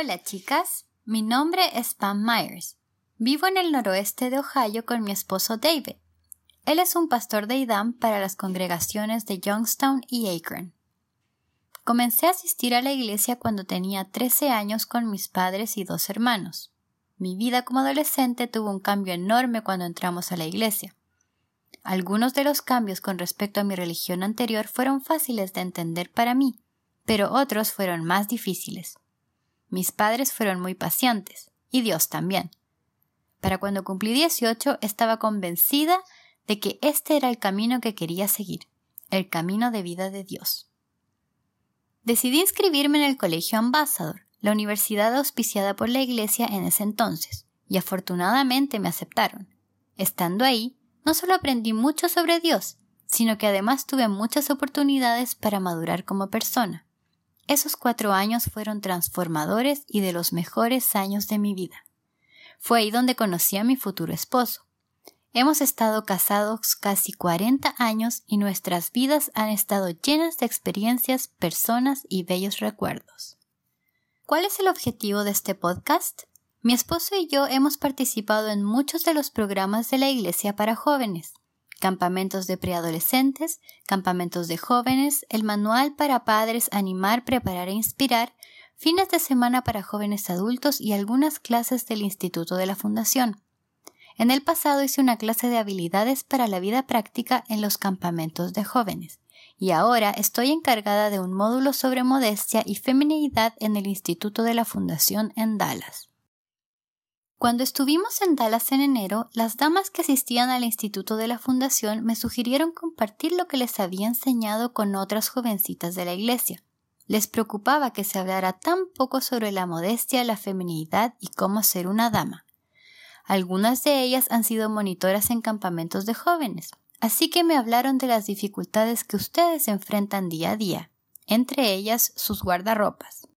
Hola chicas, mi nombre es Pam Myers. Vivo en el noroeste de Ohio con mi esposo David. Él es un pastor de IDAM para las congregaciones de Youngstown y Akron. Comencé a asistir a la iglesia cuando tenía 13 años con mis padres y dos hermanos. Mi vida como adolescente tuvo un cambio enorme cuando entramos a la iglesia. Algunos de los cambios con respecto a mi religión anterior fueron fáciles de entender para mí, pero otros fueron más difíciles. Mis padres fueron muy pacientes, y Dios también. Para cuando cumplí 18 estaba convencida de que este era el camino que quería seguir, el camino de vida de Dios. Decidí inscribirme en el Colegio Ambassador, la universidad auspiciada por la Iglesia en ese entonces, y afortunadamente me aceptaron. Estando ahí, no solo aprendí mucho sobre Dios, sino que además tuve muchas oportunidades para madurar como persona. Esos cuatro años fueron transformadores y de los mejores años de mi vida. Fue ahí donde conocí a mi futuro esposo. Hemos estado casados casi 40 años y nuestras vidas han estado llenas de experiencias, personas y bellos recuerdos. ¿Cuál es el objetivo de este podcast? Mi esposo y yo hemos participado en muchos de los programas de la Iglesia para jóvenes campamentos de preadolescentes, campamentos de jóvenes, el manual para padres Animar, Preparar e Inspirar, fines de semana para jóvenes adultos y algunas clases del Instituto de la Fundación. En el pasado hice una clase de habilidades para la vida práctica en los campamentos de jóvenes, y ahora estoy encargada de un módulo sobre modestia y feminidad en el Instituto de la Fundación en Dallas. Cuando estuvimos en Dallas en enero, las damas que asistían al instituto de la fundación me sugirieron compartir lo que les había enseñado con otras jovencitas de la iglesia. Les preocupaba que se hablara tan poco sobre la modestia, la feminidad y cómo ser una dama. Algunas de ellas han sido monitoras en campamentos de jóvenes, así que me hablaron de las dificultades que ustedes enfrentan día a día, entre ellas sus guardarropas.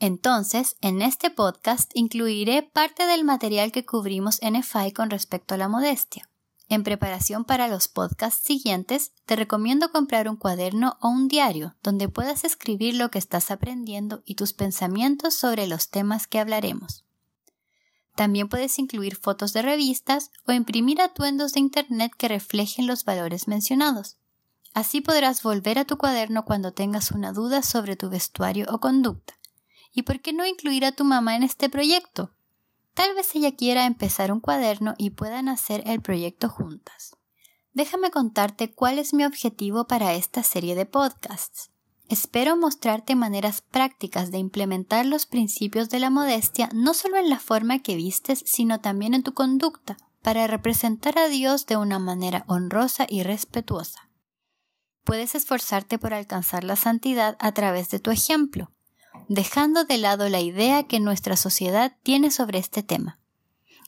Entonces, en este podcast incluiré parte del material que cubrimos en EFI con respecto a la modestia. En preparación para los podcasts siguientes, te recomiendo comprar un cuaderno o un diario donde puedas escribir lo que estás aprendiendo y tus pensamientos sobre los temas que hablaremos. También puedes incluir fotos de revistas o imprimir atuendos de Internet que reflejen los valores mencionados. Así podrás volver a tu cuaderno cuando tengas una duda sobre tu vestuario o conducta. ¿Y por qué no incluir a tu mamá en este proyecto? Tal vez ella quiera empezar un cuaderno y puedan hacer el proyecto juntas. Déjame contarte cuál es mi objetivo para esta serie de podcasts. Espero mostrarte maneras prácticas de implementar los principios de la modestia no solo en la forma que vistes, sino también en tu conducta, para representar a Dios de una manera honrosa y respetuosa. Puedes esforzarte por alcanzar la santidad a través de tu ejemplo, dejando de lado la idea que nuestra sociedad tiene sobre este tema.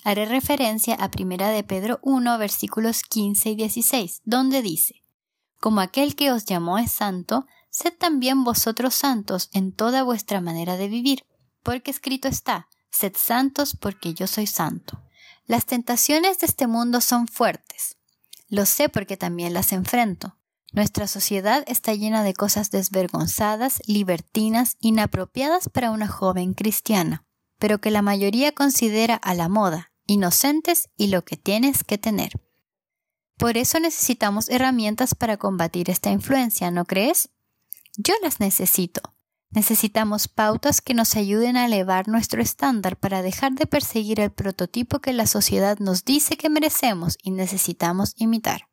Haré referencia a 1 de Pedro 1, versículos 15 y 16, donde dice, Como aquel que os llamó es santo, sed también vosotros santos en toda vuestra manera de vivir, porque escrito está, sed santos porque yo soy santo. Las tentaciones de este mundo son fuertes. Lo sé porque también las enfrento. Nuestra sociedad está llena de cosas desvergonzadas, libertinas, inapropiadas para una joven cristiana, pero que la mayoría considera a la moda, inocentes y lo que tienes que tener. Por eso necesitamos herramientas para combatir esta influencia, ¿no crees? Yo las necesito. Necesitamos pautas que nos ayuden a elevar nuestro estándar para dejar de perseguir el prototipo que la sociedad nos dice que merecemos y necesitamos imitar.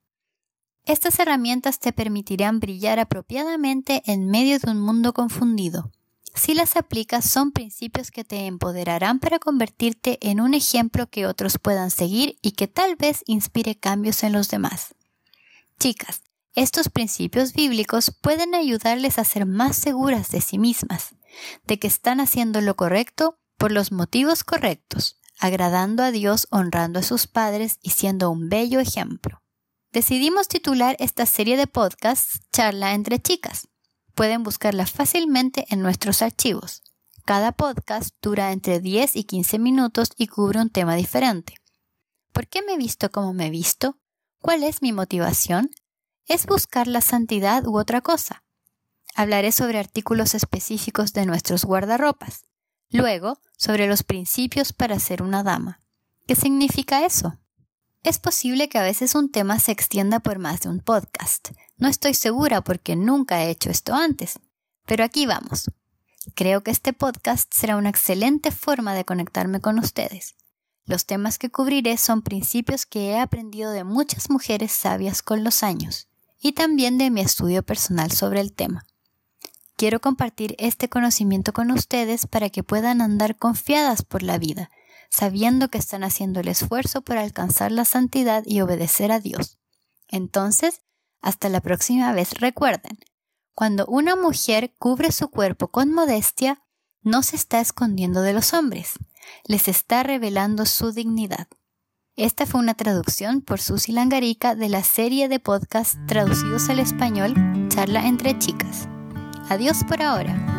Estas herramientas te permitirán brillar apropiadamente en medio de un mundo confundido. Si las aplicas, son principios que te empoderarán para convertirte en un ejemplo que otros puedan seguir y que tal vez inspire cambios en los demás. Chicas, estos principios bíblicos pueden ayudarles a ser más seguras de sí mismas, de que están haciendo lo correcto por los motivos correctos, agradando a Dios, honrando a sus padres y siendo un bello ejemplo. Decidimos titular esta serie de podcasts Charla entre chicas. Pueden buscarla fácilmente en nuestros archivos. Cada podcast dura entre 10 y 15 minutos y cubre un tema diferente. ¿Por qué me he visto como me he visto? ¿Cuál es mi motivación? ¿Es buscar la santidad u otra cosa? Hablaré sobre artículos específicos de nuestros guardarropas. Luego, sobre los principios para ser una dama. ¿Qué significa eso? Es posible que a veces un tema se extienda por más de un podcast. No estoy segura porque nunca he hecho esto antes. Pero aquí vamos. Creo que este podcast será una excelente forma de conectarme con ustedes. Los temas que cubriré son principios que he aprendido de muchas mujeres sabias con los años y también de mi estudio personal sobre el tema. Quiero compartir este conocimiento con ustedes para que puedan andar confiadas por la vida, sabiendo que están haciendo el esfuerzo por alcanzar la santidad y obedecer a Dios. Entonces, hasta la próxima vez recuerden, cuando una mujer cubre su cuerpo con modestia, no se está escondiendo de los hombres, les está revelando su dignidad. Esta fue una traducción por Susi Langarica de la serie de podcasts traducidos al español Charla entre chicas. Adiós por ahora.